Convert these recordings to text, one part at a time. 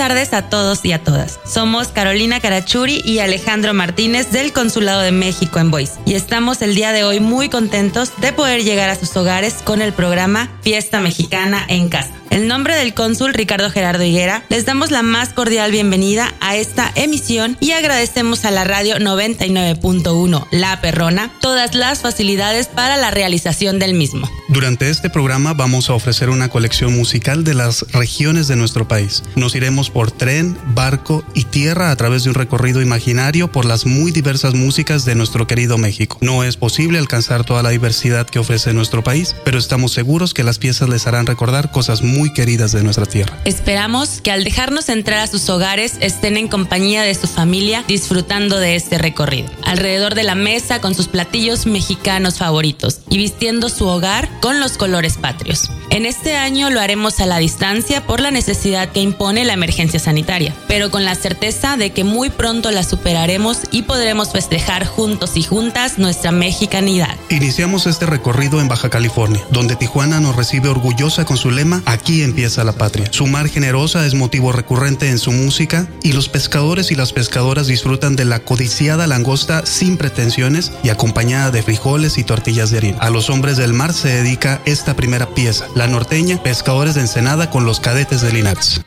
tardes a todos y a todas. Somos Carolina Carachuri y Alejandro Martínez del Consulado de México en Boise y estamos el día de hoy muy contentos de poder llegar a sus hogares con el programa Fiesta Mexicana en Casa. En nombre del cónsul Ricardo Gerardo Higuera, les damos la más cordial bienvenida a esta emisión y agradecemos a la radio 99.1 La Perrona todas las facilidades para la realización del mismo. Durante este programa vamos a ofrecer una colección musical de las regiones de nuestro país. Nos iremos por tren, barco y tierra a través de un recorrido imaginario por las muy diversas músicas de nuestro querido México. No es posible alcanzar toda la diversidad que ofrece nuestro país, pero estamos seguros que las piezas les harán recordar cosas muy muy queridas de nuestra tierra. Esperamos que al dejarnos entrar a sus hogares estén en compañía de su familia disfrutando de este recorrido, alrededor de la mesa con sus platillos mexicanos favoritos y vistiendo su hogar con los colores patrios. En este año lo haremos a la distancia por la necesidad que impone la emergencia sanitaria, pero con la certeza de que muy pronto la superaremos y podremos festejar juntos y juntas nuestra mexicanidad. Iniciamos este recorrido en Baja California, donde Tijuana nos recibe orgullosa con su lema Aquí Aquí empieza la patria. Su mar generosa es motivo recurrente en su música y los pescadores y las pescadoras disfrutan de la codiciada langosta sin pretensiones y acompañada de frijoles y tortillas de harina. A los hombres del mar se dedica esta primera pieza, la norteña, pescadores de Ensenada con los cadetes de Linares.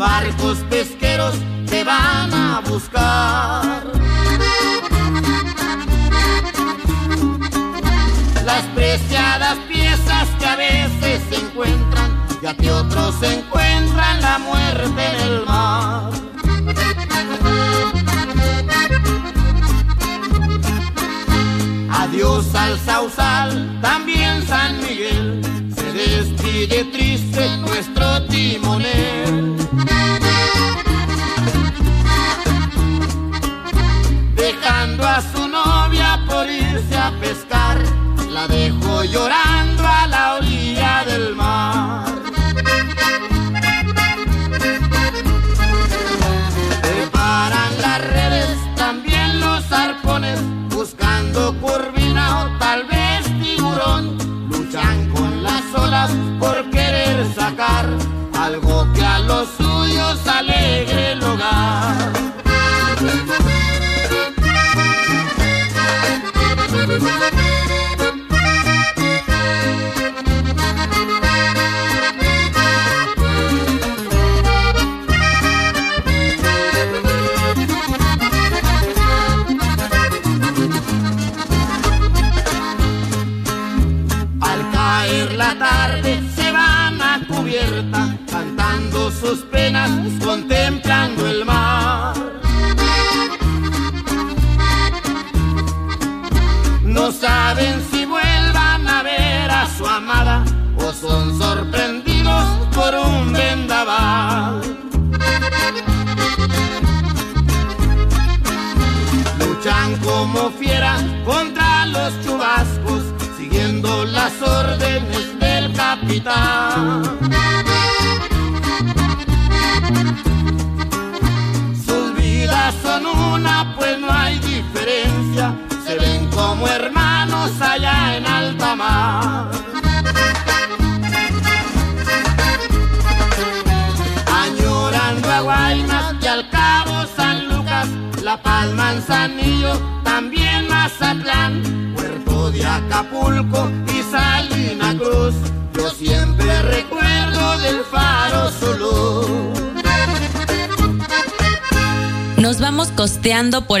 Barcos pesqueros te van a buscar. Las preciadas piezas que a veces se encuentran y a que otros encuentran la muerte en el mar. Adiós al Sausal, también San Miguel, despide triste nuestro timonel.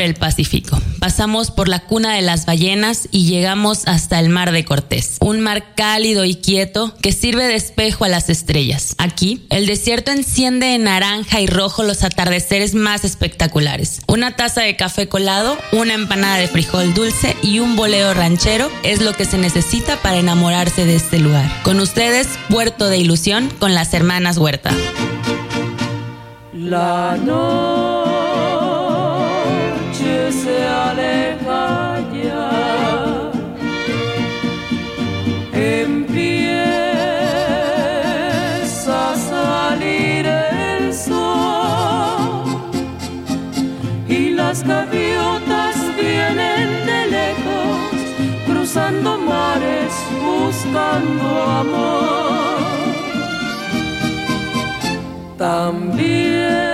El Pacífico. Pasamos por la cuna de las ballenas y llegamos hasta el mar de Cortés. Un mar cálido y quieto que sirve de espejo a las estrellas. Aquí, el desierto enciende en naranja y rojo los atardeceres más espectaculares. Una taza de café colado, una empanada de frijol dulce y un boleo ranchero es lo que se necesita para enamorarse de este lugar. Con ustedes, Puerto de Ilusión con las hermanas Huerta. La se buscando amor. También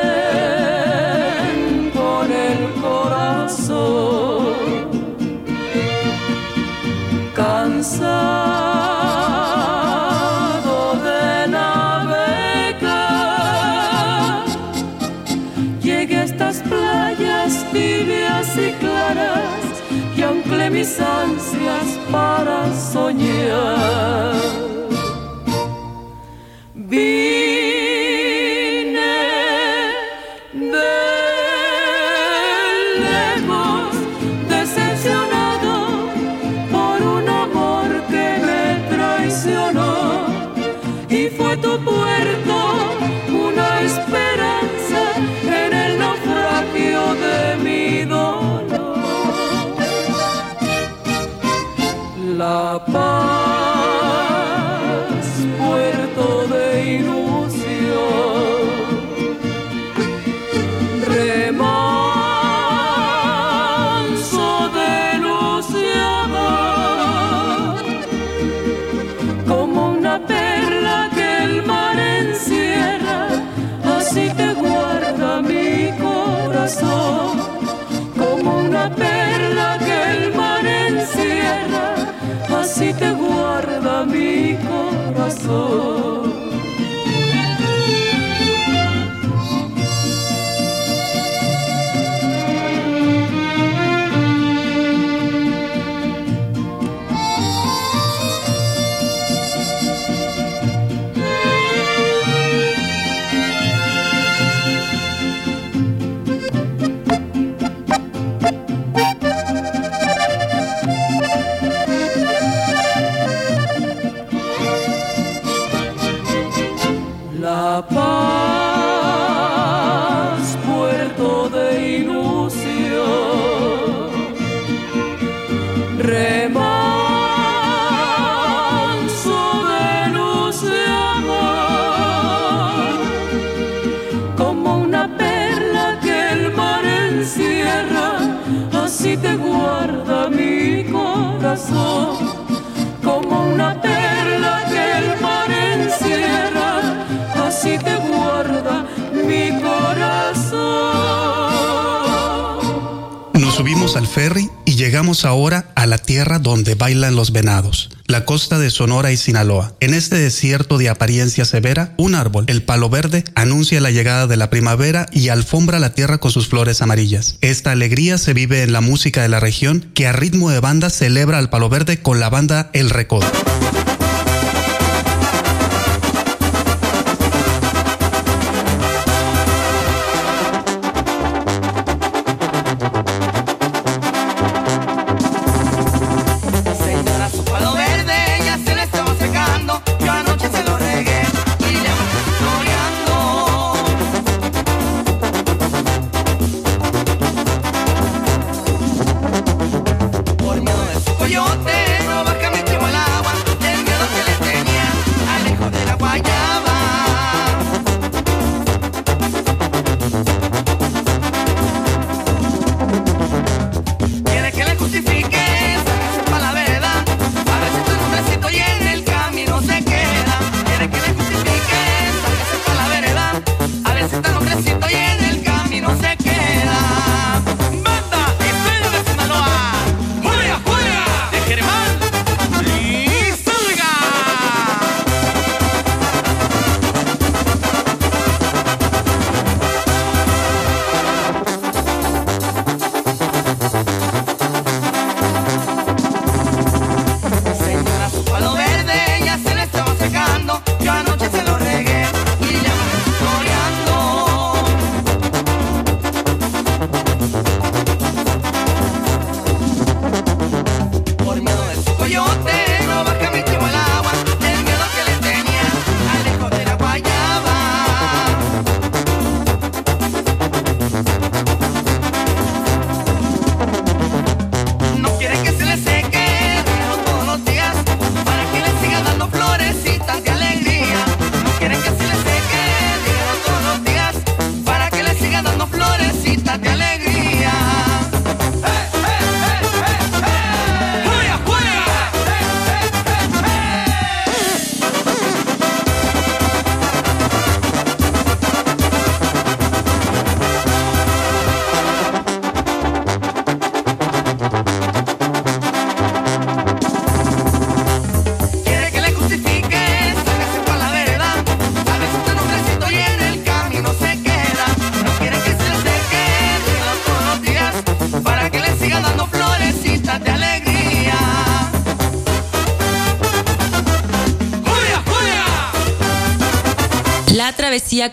bailan los venados, la costa de Sonora y Sinaloa. En este desierto de apariencia severa, un árbol, el palo verde, anuncia la llegada de la primavera y alfombra la tierra con sus flores amarillas. Esta alegría se vive en la música de la región que a ritmo de banda celebra al palo verde con la banda El Recodo.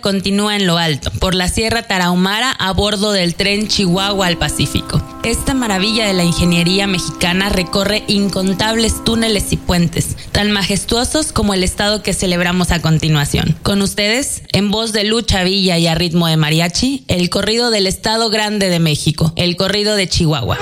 Continúa en lo alto, por la Sierra Tarahumara a bordo del tren Chihuahua al Pacífico. Esta maravilla de la ingeniería mexicana recorre incontables túneles y puentes, tan majestuosos como el estado que celebramos a continuación. Con ustedes, en voz de Lucha Villa y a ritmo de mariachi, el corrido del Estado Grande de México, el corrido de Chihuahua.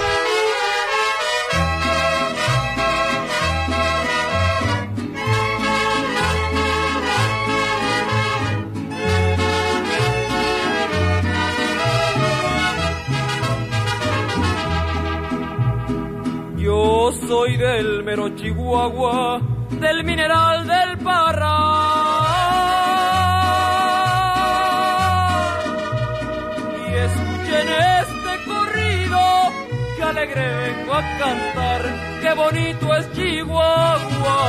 Mero Chihuahua, del mineral del Parra. Y escuchen este corrido, que alegre vengo a cantar, qué bonito es Chihuahua.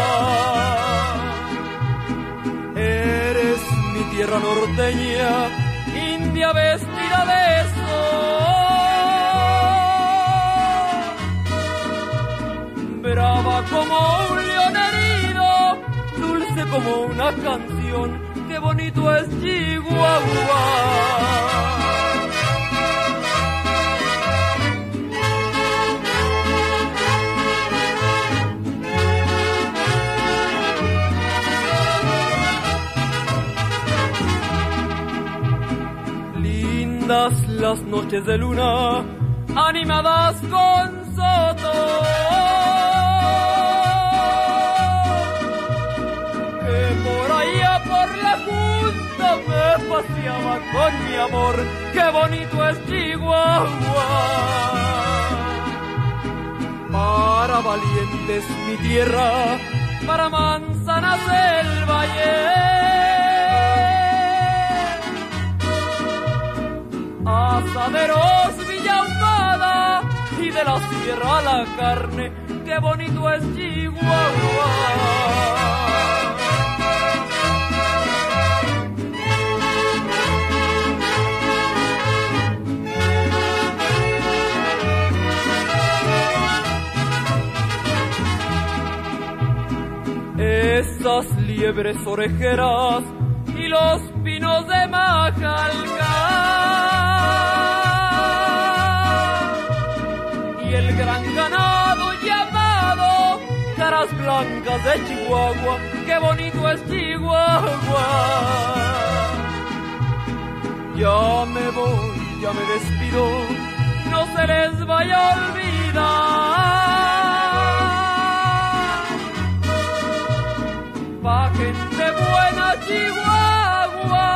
Eres mi tierra norteña, como un león herido, dulce como una canción, qué bonito es Chihuahua. Lindas las noches de luna, animadas con paseaba con mi amor, qué bonito es Chihuahua. Para valientes mi tierra, para manzanas el valle. Asaderos Villa y de la sierra la carne, qué bonito es Chihuahua. Liebres orejeras y los pinos de Majalca. Y el gran ganado llamado caras blancas de Chihuahua, qué bonito es Chihuahua. Ya me voy, ya me despido, no se les vaya a olvidar buena Chihuahua,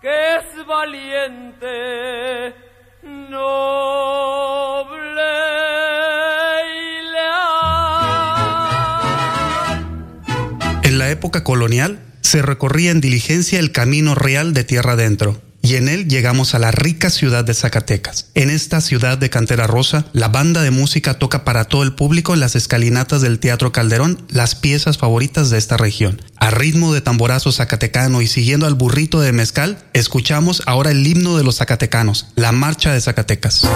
que es valiente, noble y leal. En la época colonial se recorría en diligencia el camino real de tierra adentro y en él llegamos a la rica ciudad de Zacatecas. En esta ciudad de Cantera Rosa, la banda de música toca para todo el público en las escalinatas del Teatro Calderón las piezas favoritas de esta región. A ritmo de tamborazo zacatecano y siguiendo al burrito de mezcal, escuchamos ahora el himno de los zacatecanos, la marcha de Zacatecas.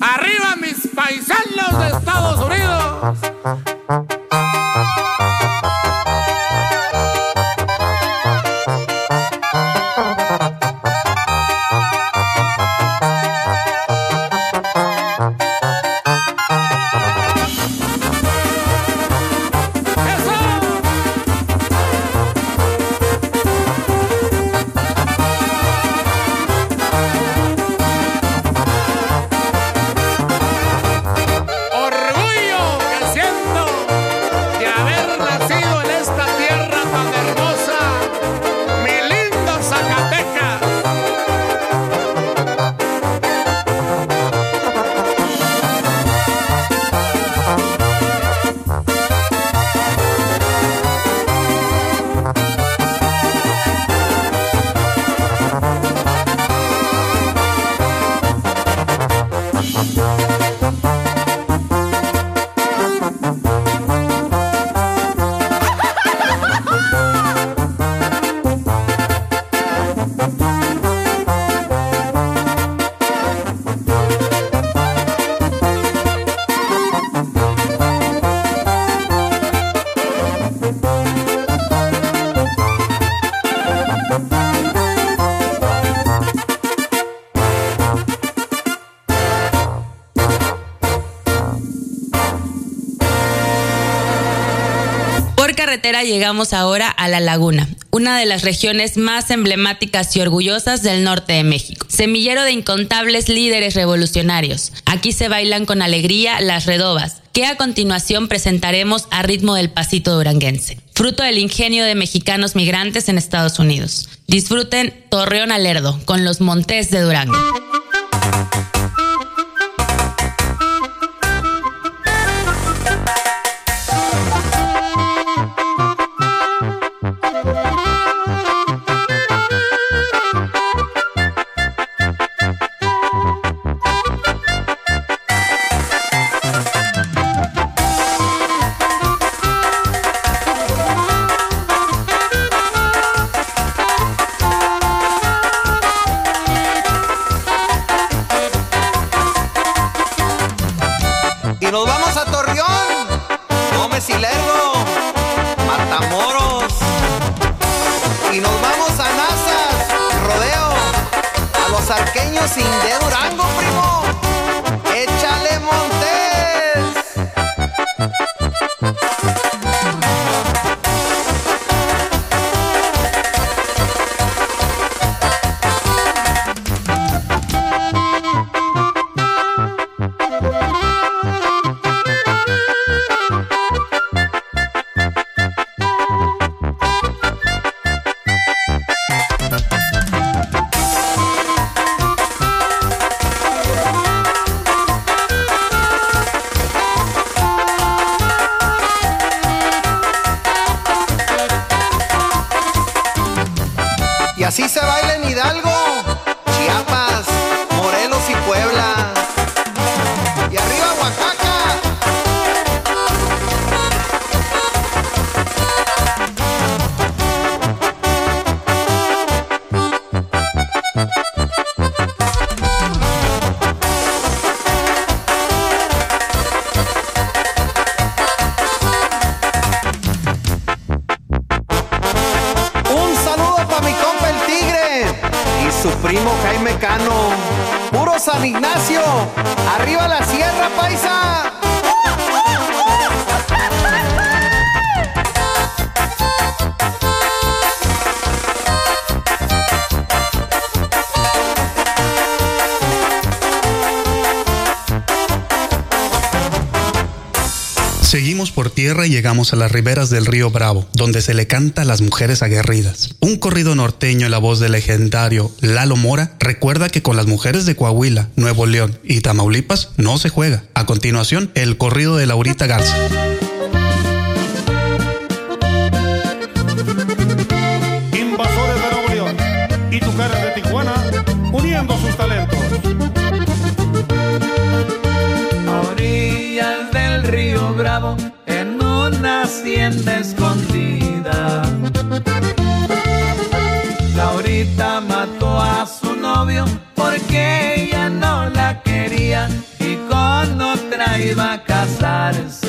Arriba mis paisanos de Estados Unidos. Llegamos ahora a La Laguna, una de las regiones más emblemáticas y orgullosas del norte de México. Semillero de incontables líderes revolucionarios. Aquí se bailan con alegría las redobas, que a continuación presentaremos a ritmo del pasito duranguense, fruto del ingenio de mexicanos migrantes en Estados Unidos. Disfruten Torreón Alerdo con los Montes de Durango. Y nos vamos a Torreón, Gómez y Lerdo, Matamoros. Y nos vamos a Nazas, Rodeo, a los arqueños sin de Durango. Llegamos a las riberas del río Bravo, donde se le canta a las mujeres aguerridas. Un corrido norteño en la voz del legendario Lalo Mora recuerda que con las mujeres de Coahuila, Nuevo León y Tamaulipas no se juega. A continuación, el corrido de Laurita Garza. está escondida. Laurita mató a su novio porque ella no la quería y con otra iba a casarse.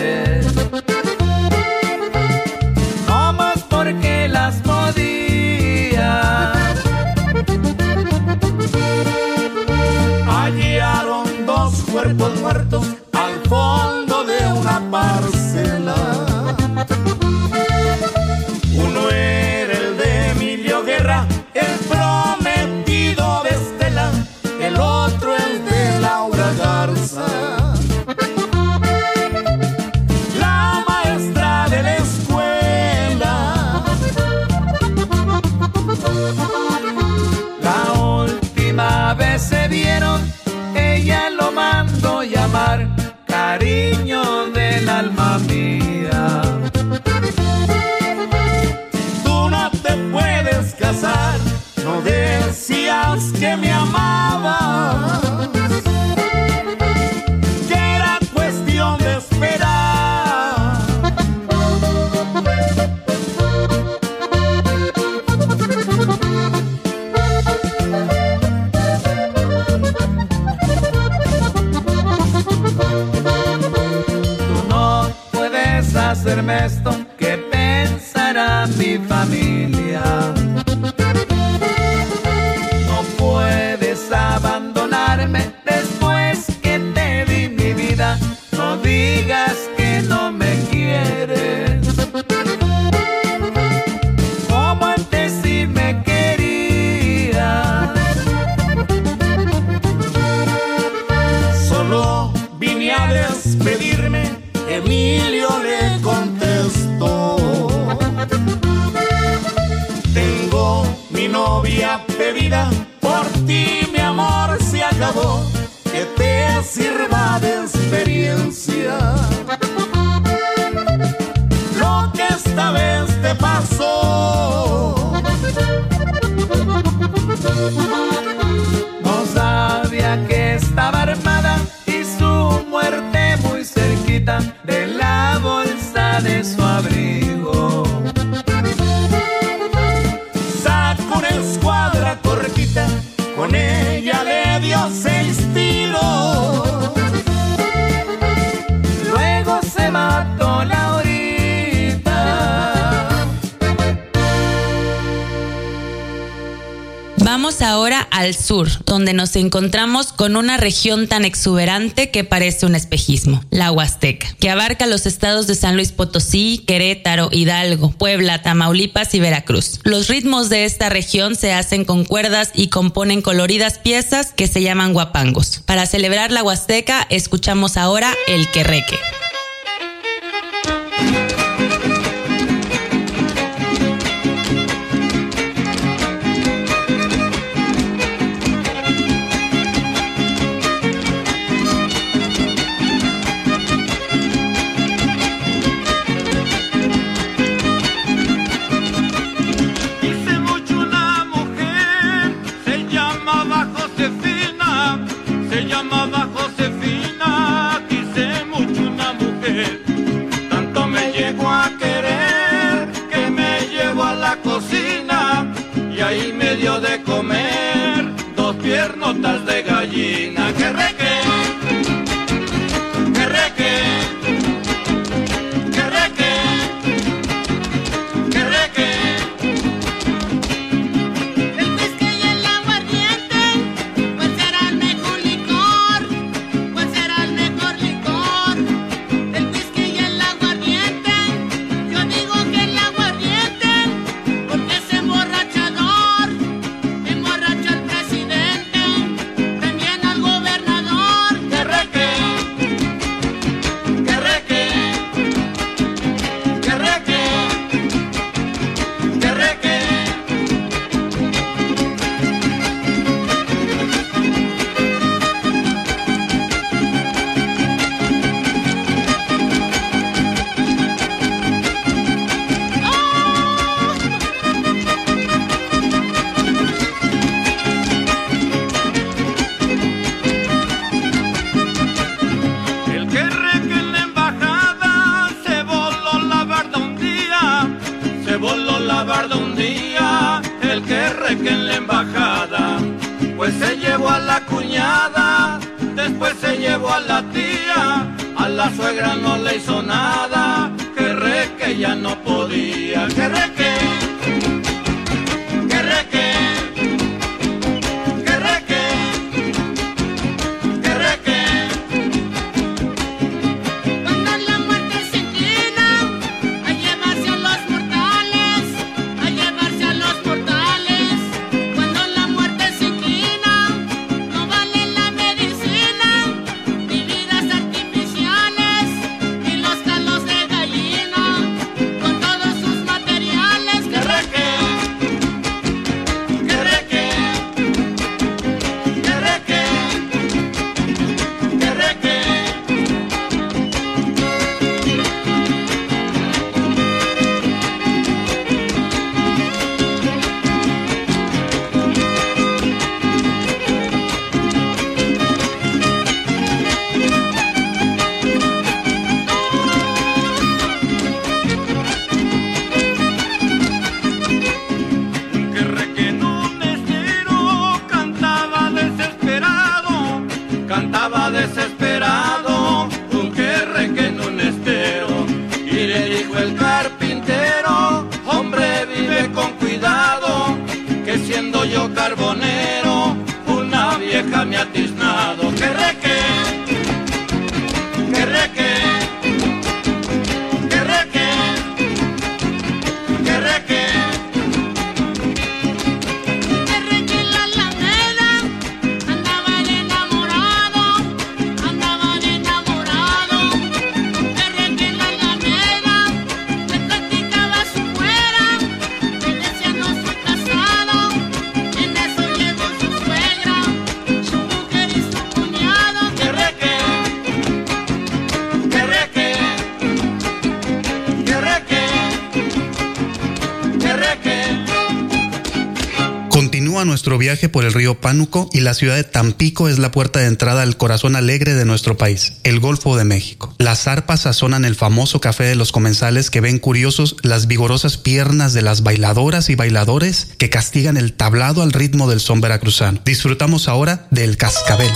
de la bolsa de su Vamos ahora al sur, donde nos encontramos con una región tan exuberante que parece un espejismo, la Huasteca, que abarca los estados de San Luis Potosí, Querétaro, Hidalgo, Puebla, Tamaulipas y Veracruz. Los ritmos de esta región se hacen con cuerdas y componen coloridas piezas que se llaman guapangos. Para celebrar la Huasteca, escuchamos ahora el querreque. la cuñada, después se llevó a la tía, a la suegra no le hizo nada, que re que ya no podía, que re que Nuestro viaje por el río Pánuco y la ciudad de Tampico es la puerta de entrada al corazón alegre de nuestro país, el Golfo de México. Las arpas sazonan el famoso café de los comensales que ven curiosos las vigorosas piernas de las bailadoras y bailadores que castigan el tablado al ritmo del son veracruzano. Disfrutamos ahora del cascabel.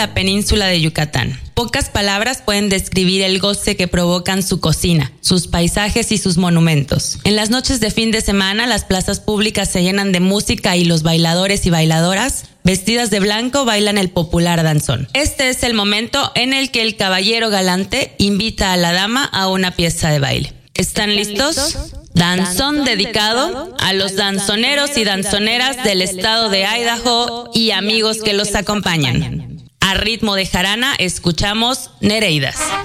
La península de Yucatán. Pocas palabras pueden describir el goce que provocan su cocina, sus paisajes y sus monumentos. En las noches de fin de semana, las plazas públicas se llenan de música y los bailadores y bailadoras vestidas de blanco bailan el popular danzón. Este es el momento en el que el caballero galante invita a la dama a una pieza de baile. ¿Están listos? Danzón dedicado a los danzoneros y danzoneras del estado de Idaho y amigos que los acompañan. A ritmo de jarana escuchamos Nereidas.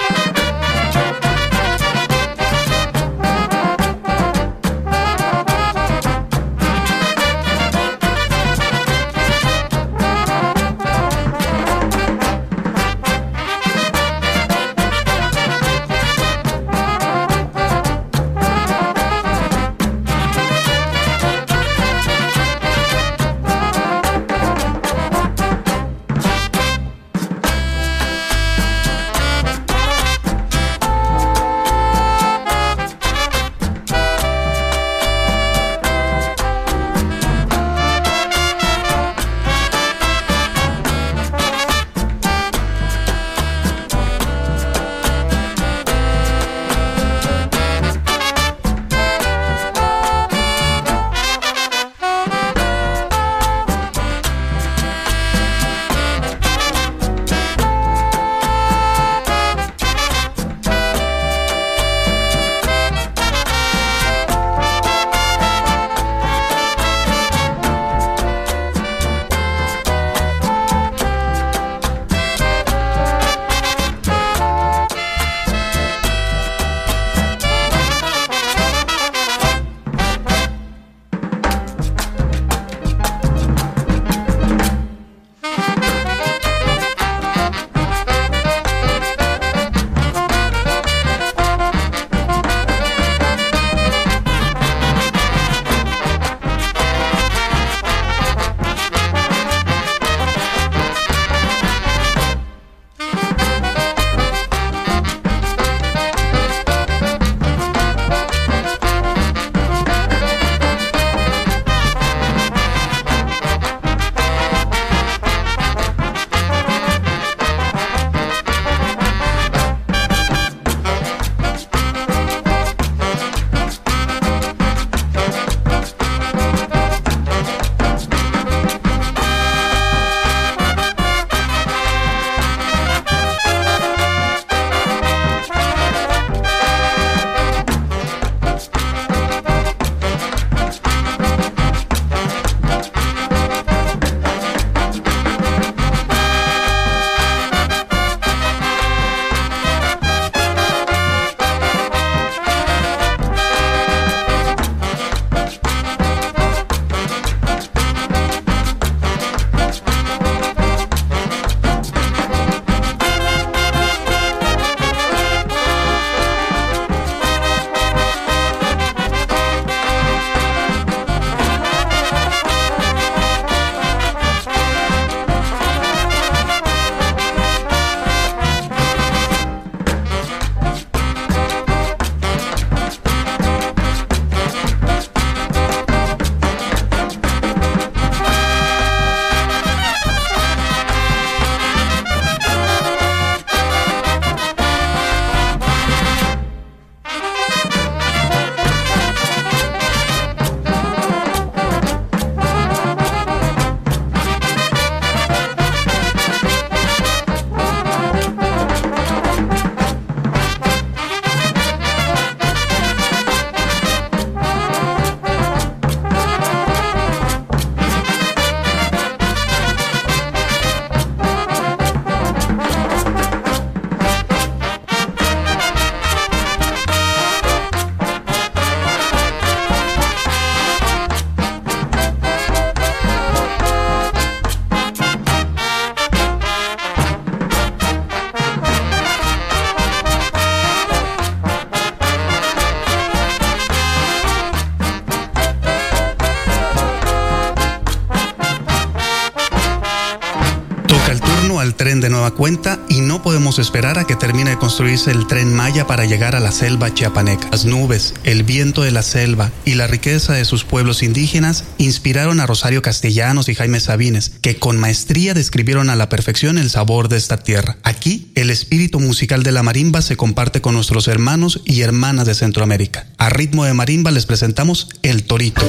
De nueva cuenta y no podemos esperar a que termine de construirse el tren Maya para llegar a la selva chiapaneca. Las nubes, el viento de la selva y la riqueza de sus pueblos indígenas inspiraron a Rosario Castellanos y Jaime Sabines, que con maestría describieron a la perfección el sabor de esta tierra. Aquí, el espíritu musical de la marimba se comparte con nuestros hermanos y hermanas de Centroamérica. A ritmo de marimba les presentamos El Torito.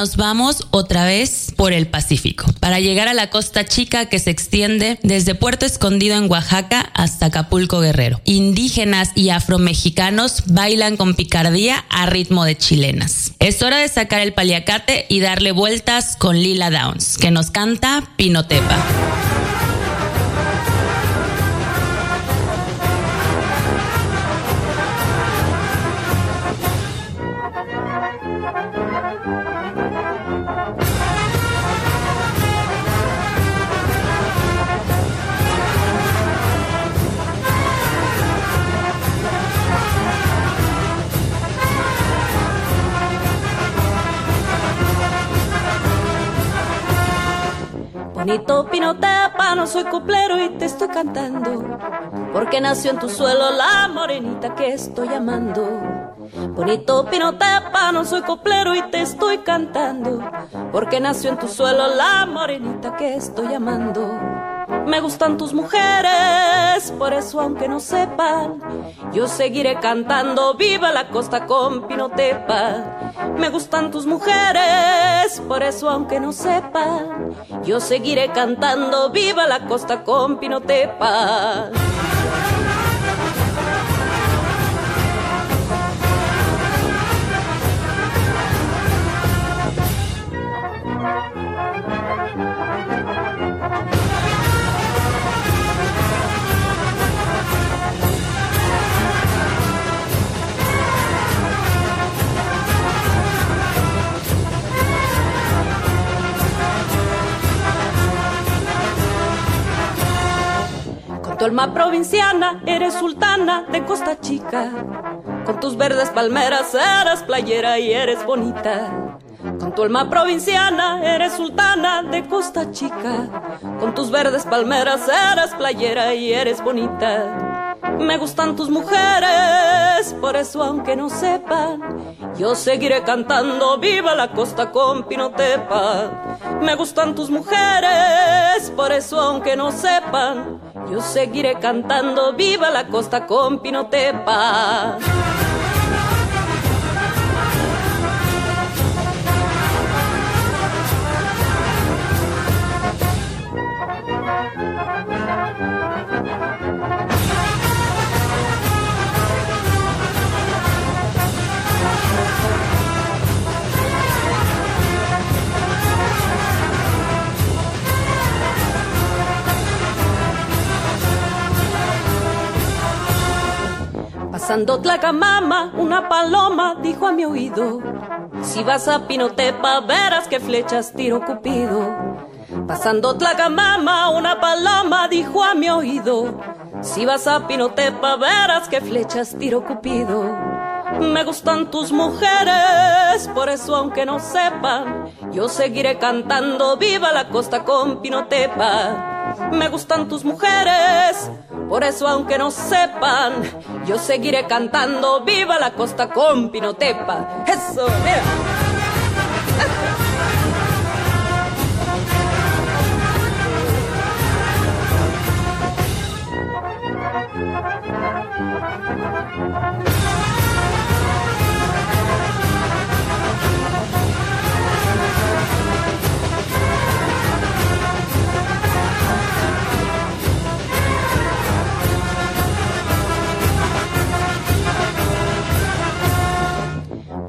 Nos vamos otra vez por el Pacífico, para llegar a la costa chica que se extiende desde Puerto Escondido en Oaxaca hasta Acapulco Guerrero. Indígenas y afromexicanos bailan con picardía a ritmo de chilenas. Es hora de sacar el paliacate y darle vueltas con Lila Downs, que nos canta Pinotepa. Soy coplero y te estoy cantando, porque nació en tu suelo la morenita que estoy amando. Bonito Pinotepa, no soy coplero y te estoy cantando, porque nació en tu suelo la morenita que estoy amando. Me gustan tus mujeres, por eso aunque no sepan, yo seguiré cantando viva la costa con Pinotepa. Me gustan tus mujeres, por eso aunque no sepan, yo seguiré cantando viva la costa con Pinotepa. Tu alma provinciana eres sultana de Costa Chica. Con tus verdes palmeras eres playera y eres bonita. Con tu alma provinciana eres sultana de Costa Chica. Con tus verdes palmeras eres playera y eres bonita. Me gustan tus mujeres, por eso aunque no sepan, yo seguiré cantando viva la costa con Pinotepa. Me gustan tus mujeres, por eso aunque no sepan, yo seguiré cantando viva la costa con Pinotepa. Pasando Tlacamama, una paloma dijo a mi oído: Si vas a Pinotepa, verás que flechas tiro Cupido. Pasando Tlacamama, una paloma dijo a mi oído: Si vas a Pinotepa, verás que flechas tiro Cupido. Me gustan tus mujeres, por eso aunque no sepan, yo seguiré cantando viva la costa con Pinotepa. Me gustan tus mujeres, por eso aunque no sepan, yo seguiré cantando viva la costa con Pinotepa. Eso, mira.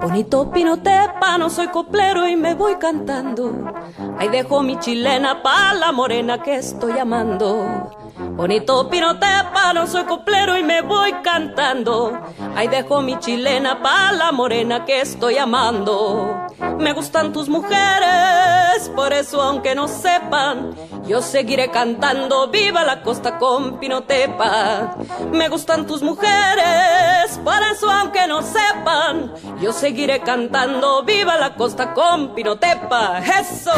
Bonito Pinotepa, no soy coplero y me voy cantando. Ahí dejo mi chilena pa' la morena que estoy amando. Bonito Pinotepa, no soy coplero y me voy cantando. Ahí dejo mi chilena pa' la morena que estoy amando. Me gustan tus mujeres, por eso aunque no sepan, yo seguiré cantando viva la costa con Pinotepa. Me gustan tus mujeres, por eso aunque no sepan, yo seguiré cantando viva la costa con Pinotepa. Eso.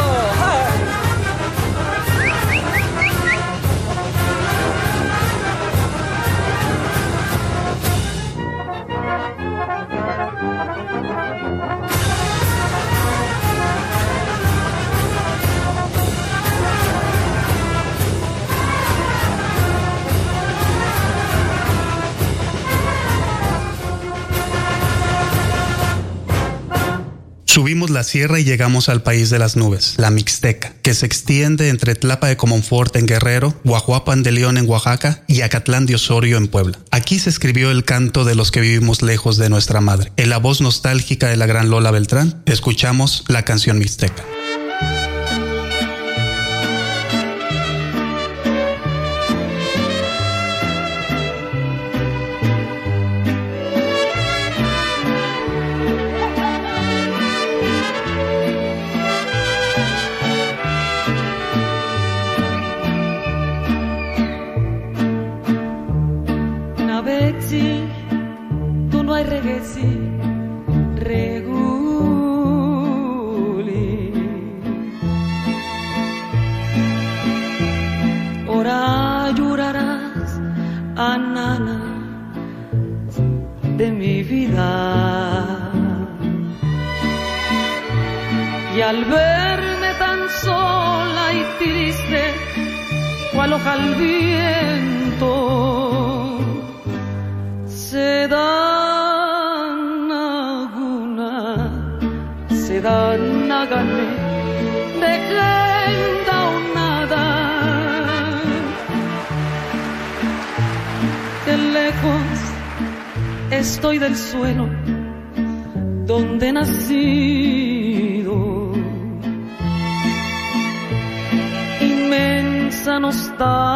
Subimos la sierra y llegamos al país de las nubes, la Mixteca, que se extiende entre Tlapa de Comonfort en Guerrero, Guajuapan de León en Oaxaca y Acatlán de Osorio en Puebla. Aquí se escribió el canto de los que vivimos lejos de nuestra madre. En la voz nostálgica de la gran Lola Beltrán, escuchamos la canción Mixteca.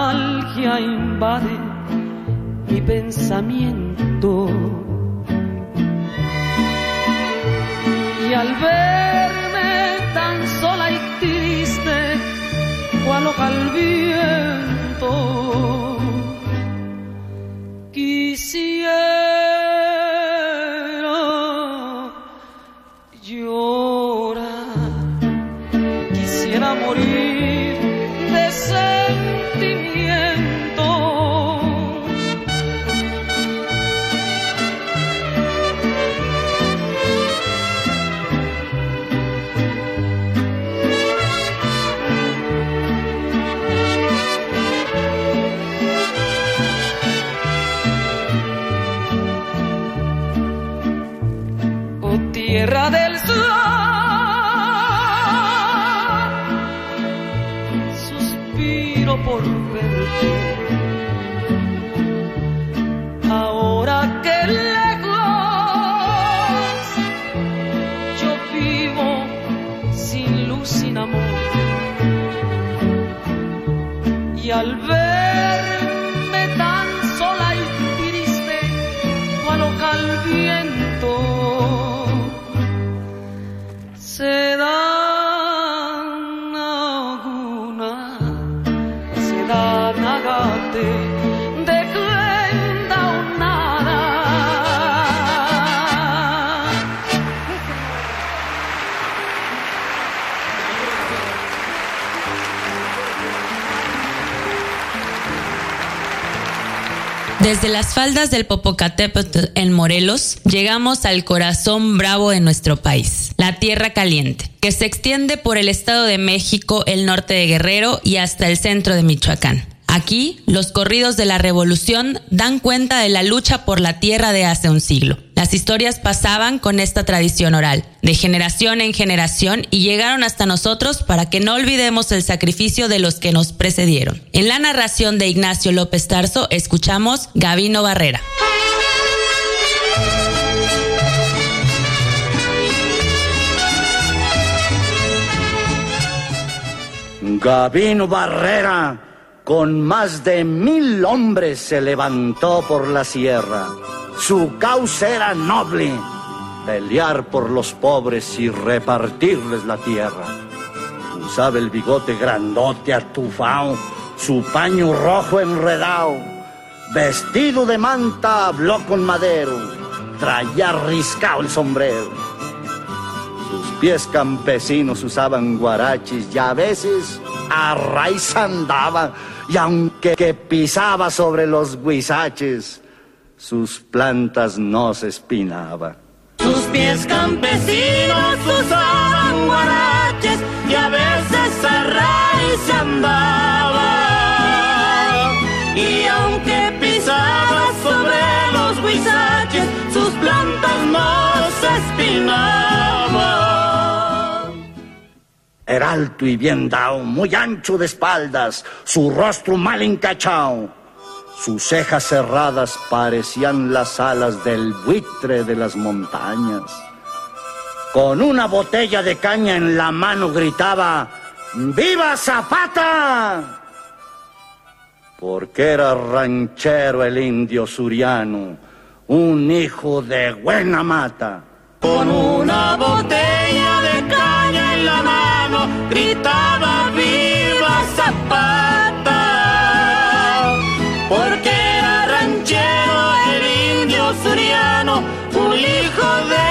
Nostalgia invade mi pensamiento. Y al verme tan sola y triste, cual al viento, Desde las faldas del Popocatépetl en Morelos, llegamos al corazón bravo de nuestro país, la Tierra Caliente, que se extiende por el Estado de México, el norte de Guerrero y hasta el centro de Michoacán. Aquí, los corridos de la revolución dan cuenta de la lucha por la tierra de hace un siglo. Las historias pasaban con esta tradición oral, de generación en generación, y llegaron hasta nosotros para que no olvidemos el sacrificio de los que nos precedieron. En la narración de Ignacio López Tarso, escuchamos Gavino Barrera. Gavino Barrera, con más de mil hombres, se levantó por la sierra. Su causa era noble, pelear por los pobres y repartirles la tierra. Usaba el bigote grandote atufao, su paño rojo enredado, vestido de manta, habló con madero, traía riscado el sombrero. Sus pies campesinos usaban guarachis y a veces a raíz andaba y aunque que pisaba sobre los guisaches, sus plantas no se espinaban. Sus pies campesinos usaban guaraches y a veces a. Era alto y bien dado, muy ancho de espaldas, su rostro mal encachado. Sus cejas cerradas parecían las alas del buitre de las montañas. Con una botella de caña en la mano gritaba, ¡Viva Zapata! Porque era ranchero el indio suriano, un hijo de buena mata. Con una botella de caña en la mano, gritaba viva Zapata. Porque era ranchero el indio suriano, un hijo de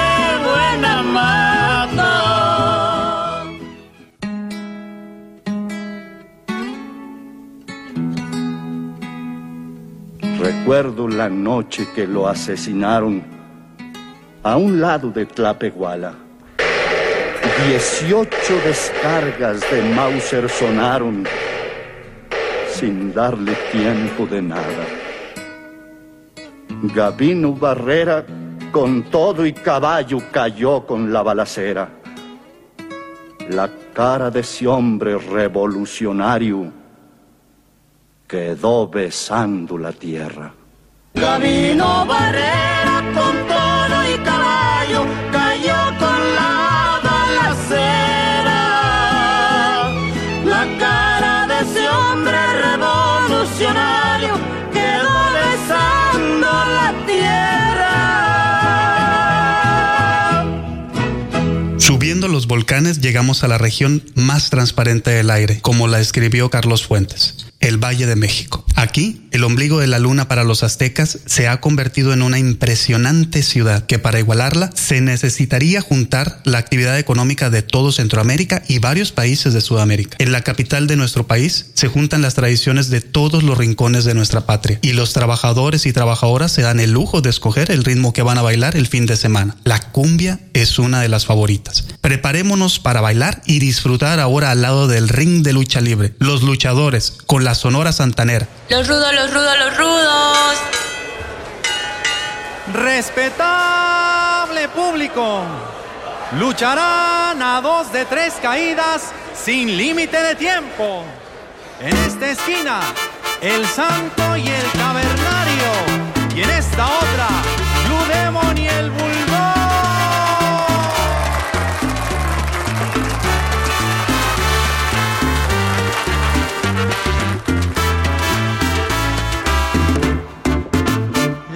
buena mata. Recuerdo la noche que lo asesinaron a un lado de Tlapehuala. Dieciocho descargas de Mauser sonaron sin darle tiempo de nada. Gabino Barrera con todo y caballo cayó con la balacera. La cara de ese hombre revolucionario quedó besando la tierra. Gabino Barrera con todo y caballo volcanes llegamos a la región más transparente del aire, como la escribió Carlos Fuentes el Valle de México. Aquí, el ombligo de la luna para los aztecas se ha convertido en una impresionante ciudad que para igualarla se necesitaría juntar la actividad económica de todo Centroamérica y varios países de Sudamérica. En la capital de nuestro país se juntan las tradiciones de todos los rincones de nuestra patria y los trabajadores y trabajadoras se dan el lujo de escoger el ritmo que van a bailar el fin de semana. La cumbia es una de las favoritas. Preparémonos para bailar y disfrutar ahora al lado del ring de lucha libre. Los luchadores con la Sonora Santanera. Los rudos, los rudos, los rudos. Respetable público, lucharán a dos de tres caídas sin límite de tiempo. En esta esquina, el santo y el cavernario. Y en esta otra,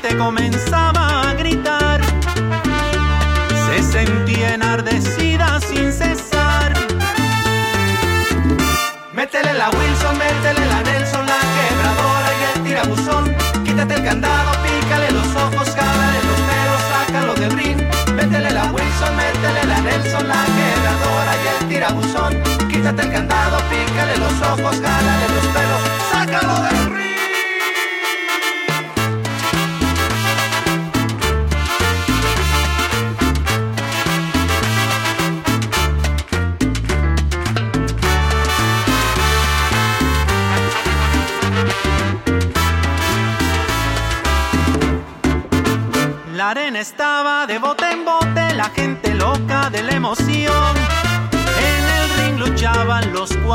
gente comenzaba a gritar. Se sentía enardecida sin cesar. Métele la Wilson, métele la Nelson, la quebradora y el tirabuzón. Quítate el candado, pícale los ojos, jálale los pelos, sácalo del ring. Métele la Wilson, métele la Nelson, la quebradora y el tirabuzón. Quítate el candado, pícale los ojos, jálale los pelos,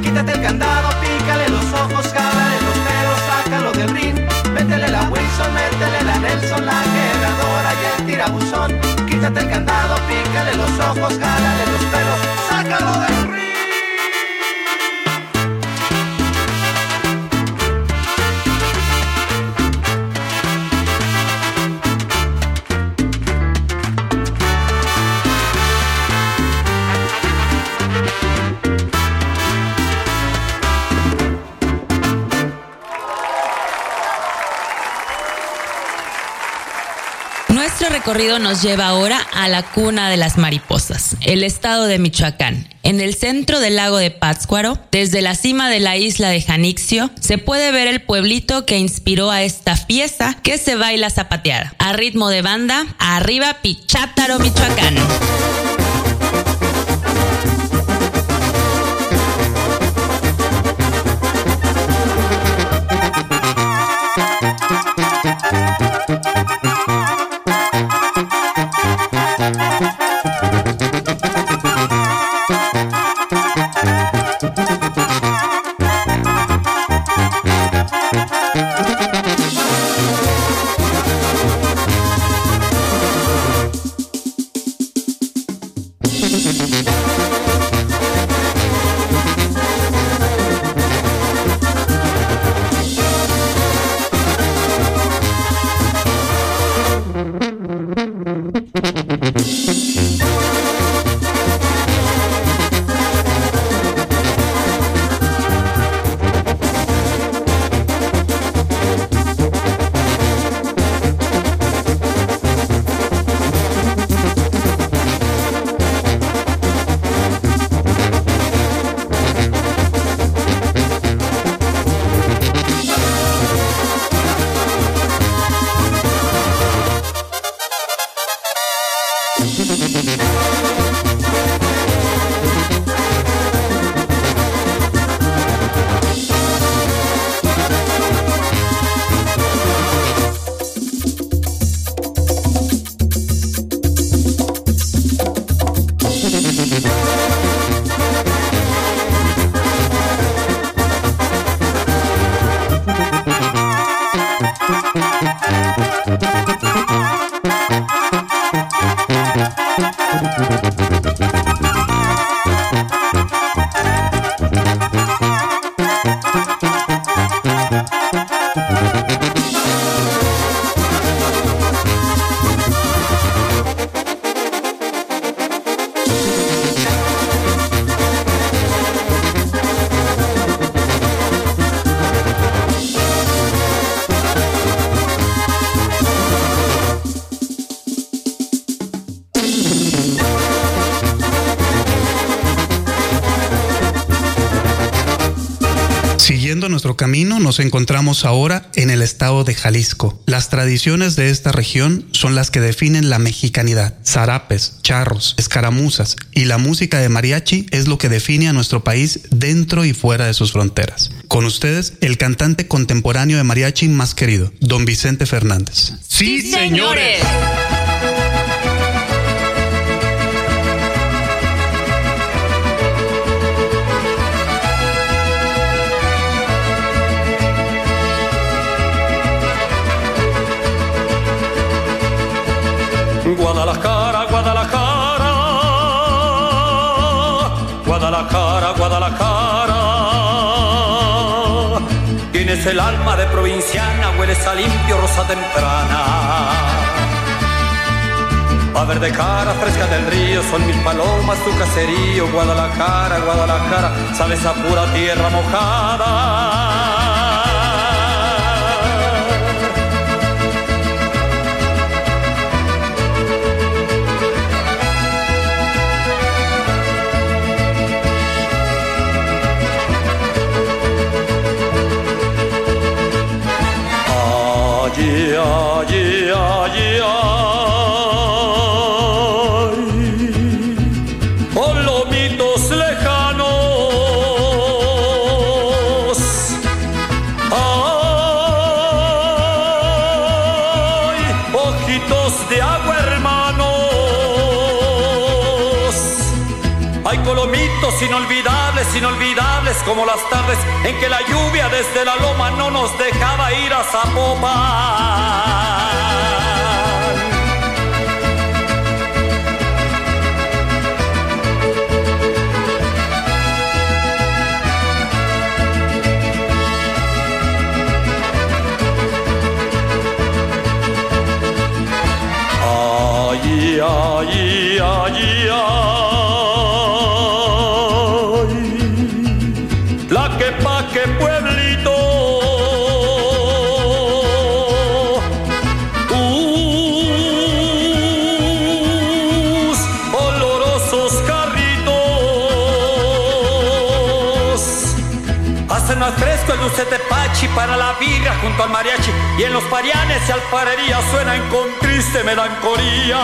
Quítate el candado, pícale los ojos, jálale los pelos, sácalo del ring. Métele la Wilson, métele la Nelson, la quebradora y el tirabuzón. Quítate el candado, pícale los ojos, jálale los pelos, sácalo del ring. recorrido nos lleva ahora a la cuna de las mariposas, el estado de Michoacán. En el centro del lago de Pátzcuaro, desde la cima de la isla de Janixio, se puede ver el pueblito que inspiró a esta pieza que se baila zapateada. A ritmo de banda, arriba Pichátaro, Michoacán. Nos encontramos ahora en el estado de Jalisco. Las tradiciones de esta región son las que definen la mexicanidad. Zarapes, charros, escaramuzas y la música de mariachi es lo que define a nuestro país dentro y fuera de sus fronteras. Con ustedes, el cantante contemporáneo de mariachi más querido, don Vicente Fernández. ¡Sí, señores! Guadalajara. Tienes el alma de provinciana, hueles a limpio rosa temprana. A ver de cara fresca del río, son mil palomas tu caserío. Guadalajara, Guadalajara, sabes a pura tierra mojada. Las tardes en que la lluvia desde la loma no nos dejaba ir a Zapopan. Para la birra junto al mariachi y en los parianes y alfarerías suenan con triste melancolía.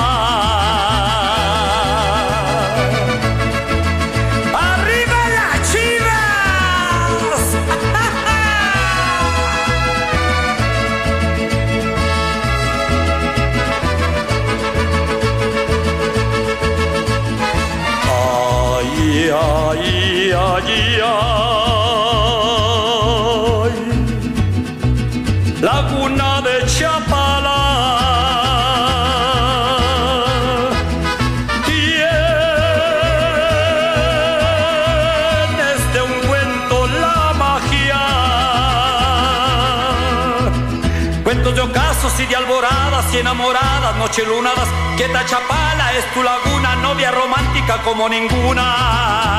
Y enamoradas, noche lunadas, que Tachapala es tu laguna, novia romántica como ninguna.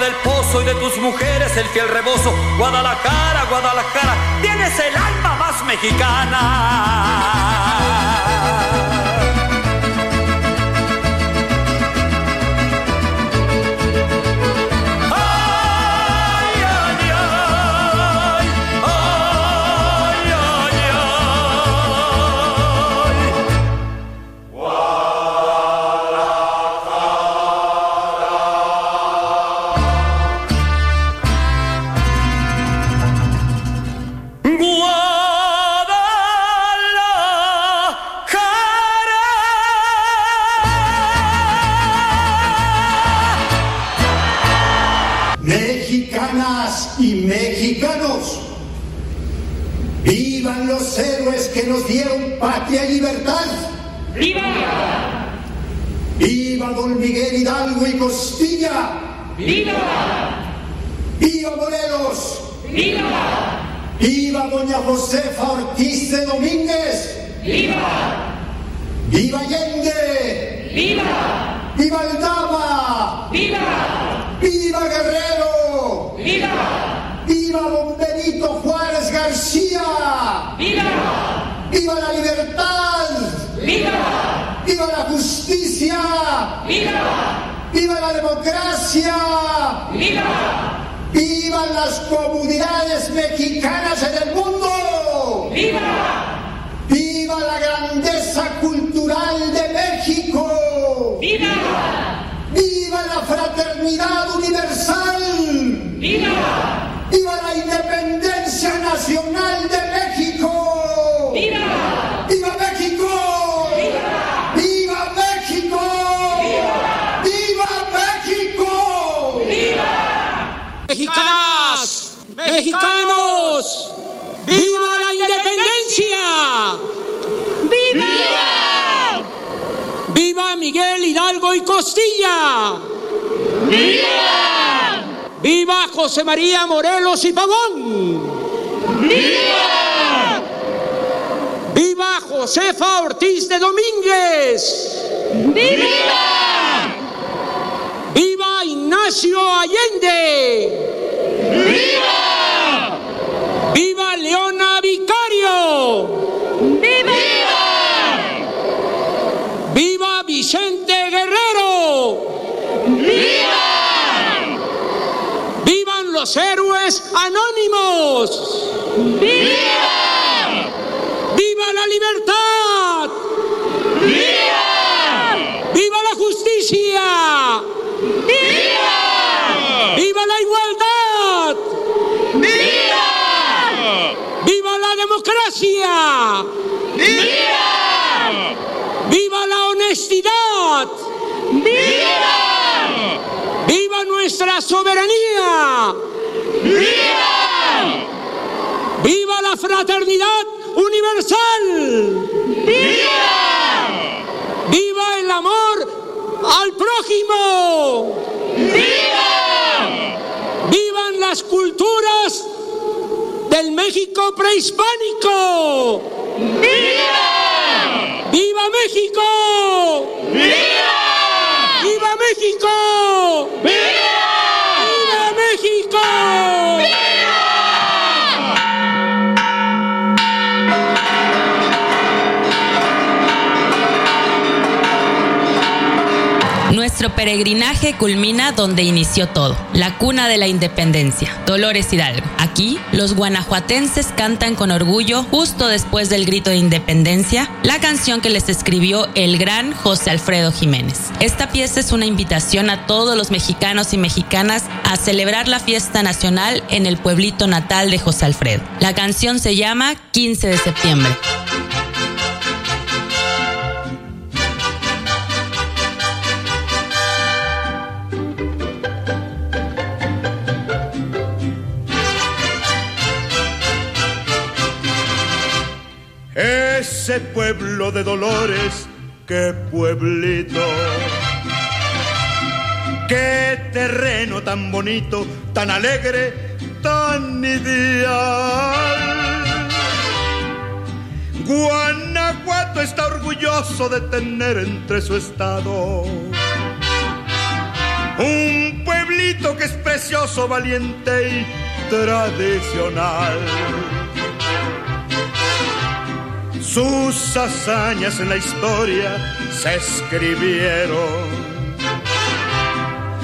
Del pozo y de tus mujeres el fiel rebozo. Guadalajara, Guadalajara, tienes el alma más mexicana. Patria y libertad. ¡Viva! ¡Viva don Miguel Hidalgo y Costilla! ¡Viva! ¡Viva Morelos! ¡Viva! ¡Viva doña Josefa Ortiz de Domínguez! ¡Viva! ¡Viva Allende! ¡Viva! ¡Viva Aldama! ¡Viva! ¡Viva Guerrero! ¡Viva! ¡Viva don Benito Juárez García! ¡Viva! ¡Viva la libertad! ¡Viva! ¡Viva la justicia! ¡Viva! ¡Viva la democracia! ¡Viva! ¡Vivan las comunidades mexicanas en el mundo! ¡Viva! ¡Viva la grandeza cultural de México! ¡Viva! ¡Viva la fraternidad universal! ¡Viva! ¡Viva la independencia nacional de México! ¡Viva! Mexicanos, ¡viva la independencia! ¡Viva! ¡Viva Miguel Hidalgo y Costilla! ¡Viva! ¡Viva José María Morelos y Pavón! ¡Viva! ¡Viva Josefa Ortiz de Domínguez! ¡Viva! ¡Viva Ignacio Allende! ¡Viva! ¡Viva Leona Vicario! ¡Viva! ¡Viva Vicente Guerrero! ¡Viva! ¡Vivan los héroes anónimos! ¡Viva! ¡Viva la libertad! ¡Viva! ¡Viva la justicia! ¡Viva! ¡Viva la igualdad! ¡Viva! ¡Viva la democracia! ¡Viva! ¡Viva la honestidad! ¡Viva! ¡Viva nuestra soberanía! ¡Viva! ¡Viva la fraternidad universal! ¡Viva! ¡Viva el amor al prójimo! ¡Viva! ¡Vivan las culturas del México prehispánico! ¡Viva! ¡Viva México! ¡Viva! ¡Viva México! Peregrinaje culmina donde inició todo, la cuna de la independencia, Dolores Hidalgo. Aquí, los guanajuatenses cantan con orgullo, justo después del grito de independencia, la canción que les escribió el gran José Alfredo Jiménez. Esta pieza es una invitación a todos los mexicanos y mexicanas a celebrar la fiesta nacional en el pueblito natal de José Alfredo. La canción se llama 15 de septiembre. Ese pueblo de dolores, qué pueblito. Qué terreno tan bonito, tan alegre, tan ideal. Guanajuato está orgulloso de tener entre su estado un pueblito que es precioso, valiente y tradicional. Sus hazañas en la historia se escribieron.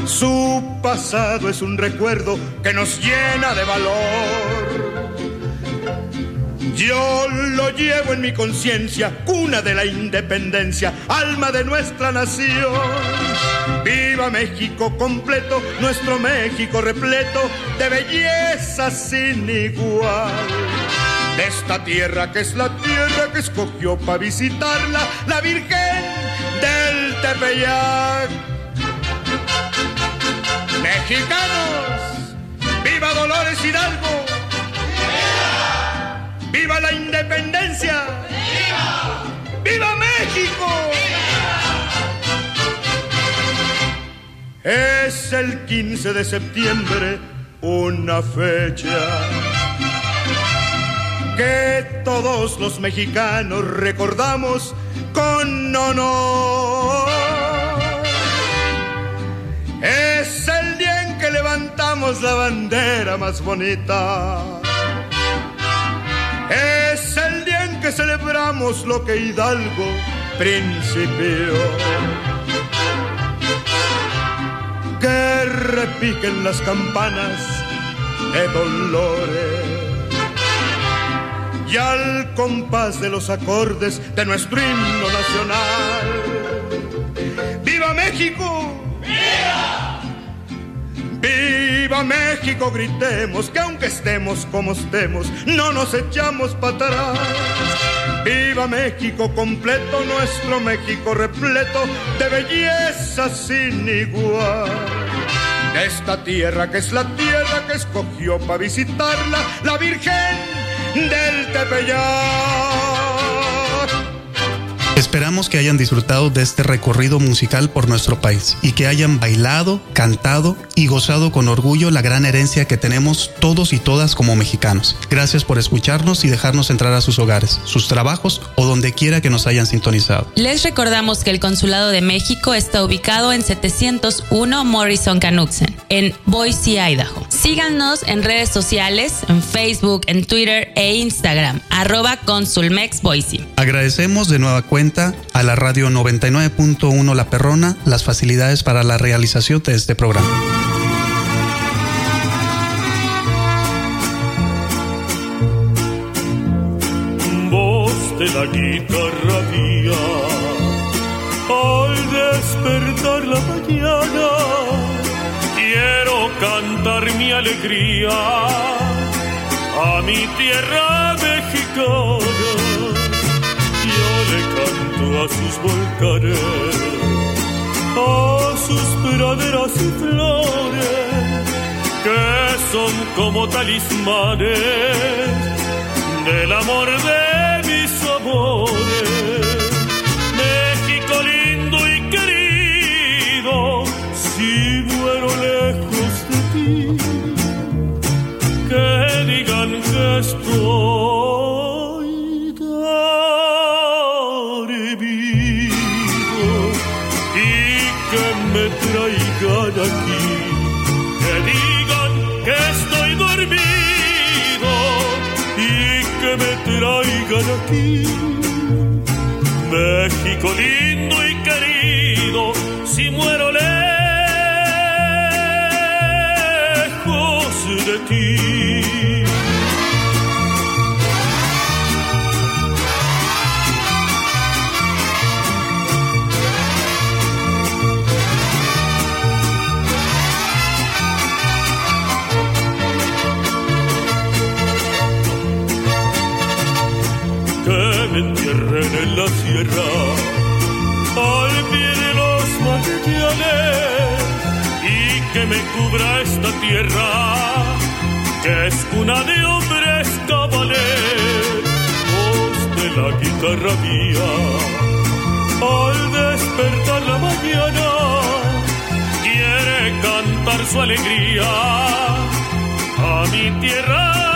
Su pasado es un recuerdo que nos llena de valor. Yo lo llevo en mi conciencia, cuna de la independencia, alma de nuestra nación. Viva México completo, nuestro México repleto de belleza sin igual. De esta tierra que es la tierra que escogió para visitarla la Virgen del Tepeyac. Mexicanos, viva Dolores Hidalgo. ¡Viva! ¡Viva la independencia! ¡Viva! ¡Viva México! Es el 15 de septiembre, una fecha que todos los mexicanos recordamos con honor. Es el día en que levantamos la bandera más bonita. Es el día en que celebramos lo que Hidalgo principió. Que repiquen las campanas de dolores y al compás de los acordes de nuestro himno nacional. ¡Viva México! ¡Viva! ¡Viva México! Gritemos que aunque estemos como estemos, no nos echamos para. ¡Viva México completo, nuestro México repleto de belleza sin igual! De esta tierra que es la tierra que escogió para visitarla la Virgen del Tepeyac. Esperamos que hayan disfrutado de este recorrido musical por nuestro país y que hayan bailado, cantado y gozado con orgullo la gran herencia que tenemos todos y todas como mexicanos. Gracias por escucharnos y dejarnos entrar a sus hogares, sus trabajos o donde quiera que nos hayan sintonizado. Les recordamos que el Consulado de México está ubicado en 701 Morrison Canuxen, en Boise, Idaho. Síganos en redes sociales, en Facebook, en Twitter e Instagram, arroba Consulmex Boise. Agradecemos de nueva cuenta a la radio 99.1 La Perrona las facilidades para la realización de este programa. Voz de la guitarra mía, al despertar la mañana, quiero cantar mi alegría a mi tierra mexicana a sus volcanes, a sus praderas y flores, que son como talismanes del amor de mis amores. México cubra esta tierra que es cuna de hombres cabales. Voz de la guitarra mía al despertar la mañana quiere cantar su alegría a mi tierra